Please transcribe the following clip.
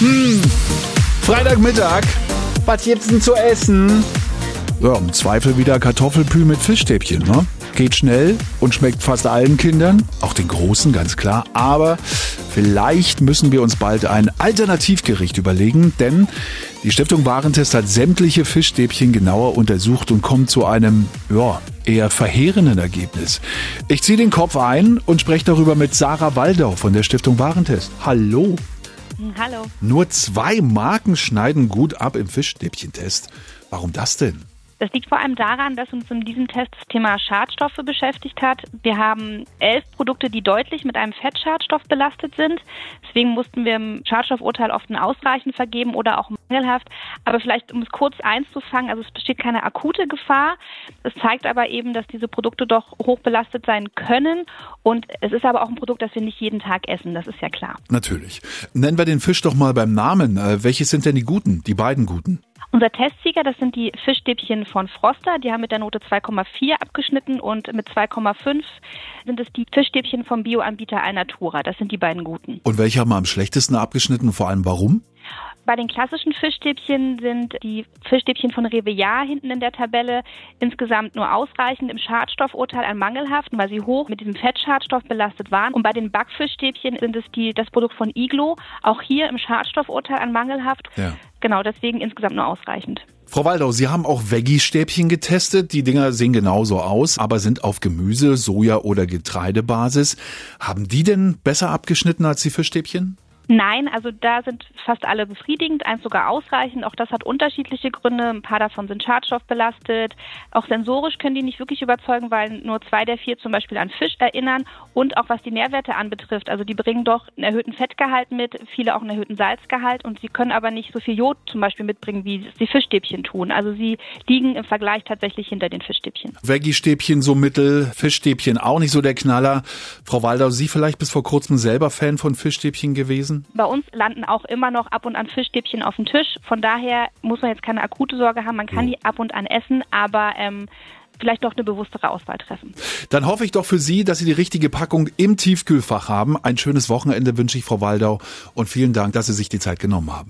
Hm, Freitagmittag. Was gibt's denn zu essen? Ja, im Zweifel wieder Kartoffelpü mit Fischstäbchen, ne? Geht schnell und schmeckt fast allen Kindern, auch den Großen, ganz klar. Aber vielleicht müssen wir uns bald ein Alternativgericht überlegen, denn die Stiftung Warentest hat sämtliche Fischstäbchen genauer untersucht und kommt zu einem, ja, eher verheerenden Ergebnis. Ich ziehe den Kopf ein und spreche darüber mit Sarah Waldau von der Stiftung Warentest. Hallo. Hallo. Nur zwei Marken schneiden gut ab im Fischstäbchentest. Warum das denn? Das liegt vor allem daran, dass uns in diesem Test das Thema Schadstoffe beschäftigt hat. Wir haben elf Produkte, die deutlich mit einem Fettschadstoff belastet sind. Deswegen mussten wir im Schadstoffurteil oft ein Ausreichend vergeben oder auch mangelhaft. Aber vielleicht, um es kurz einzufangen, also es besteht keine akute Gefahr. Es zeigt aber eben, dass diese Produkte doch hoch belastet sein können. Und es ist aber auch ein Produkt, das wir nicht jeden Tag essen. Das ist ja klar. Natürlich. Nennen wir den Fisch doch mal beim Namen. Äh, welche sind denn die guten, die beiden guten? Unser Testsieger, das sind die Fischstäbchen von Froster. Die haben mit der Note 2,4 abgeschnitten und mit 2,5 sind es die Fischstäbchen vom Bioanbieter Alnatura. Das sind die beiden guten. Und welche haben am schlechtesten abgeschnitten und vor allem warum? Bei den klassischen Fischstäbchen sind die Fischstäbchen von Reveillard hinten in der Tabelle insgesamt nur ausreichend im Schadstoffurteil an mangelhaften, weil sie hoch mit diesem Fettschadstoff belastet waren. Und bei den Backfischstäbchen sind es die, das Produkt von Iglo, auch hier im Schadstoffurteil an mangelhaft. Ja. Genau, deswegen insgesamt nur ausreichend. Frau Waldau, Sie haben auch Veggie-Stäbchen getestet. Die Dinger sehen genauso aus, aber sind auf Gemüse, Soja oder Getreidebasis. Haben die denn besser abgeschnitten als die Fischstäbchen? Nein, also da sind fast alle befriedigend, eins sogar ausreichend. Auch das hat unterschiedliche Gründe. Ein paar davon sind schadstoffbelastet. Auch sensorisch können die nicht wirklich überzeugen, weil nur zwei der vier zum Beispiel an Fisch erinnern. Und auch was die Nährwerte anbetrifft, also die bringen doch einen erhöhten Fettgehalt mit, viele auch einen erhöhten Salzgehalt und sie können aber nicht so viel Jod zum Beispiel mitbringen, wie es die Fischstäbchen tun. Also sie liegen im Vergleich tatsächlich hinter den Fischstäbchen. Veggie-Stäbchen so mittel, Fischstäbchen auch nicht so der Knaller. Frau Waldau, Sie vielleicht bis vor kurzem selber Fan von Fischstäbchen gewesen? Bei uns landen auch immer noch ab und an Fischstäbchen auf dem Tisch. Von daher muss man jetzt keine akute Sorge haben. Man kann die ab und an essen, aber ähm, vielleicht doch eine bewusstere Auswahl treffen. Dann hoffe ich doch für Sie, dass Sie die richtige Packung im Tiefkühlfach haben. Ein schönes Wochenende wünsche ich Frau Waldau und vielen Dank, dass Sie sich die Zeit genommen haben.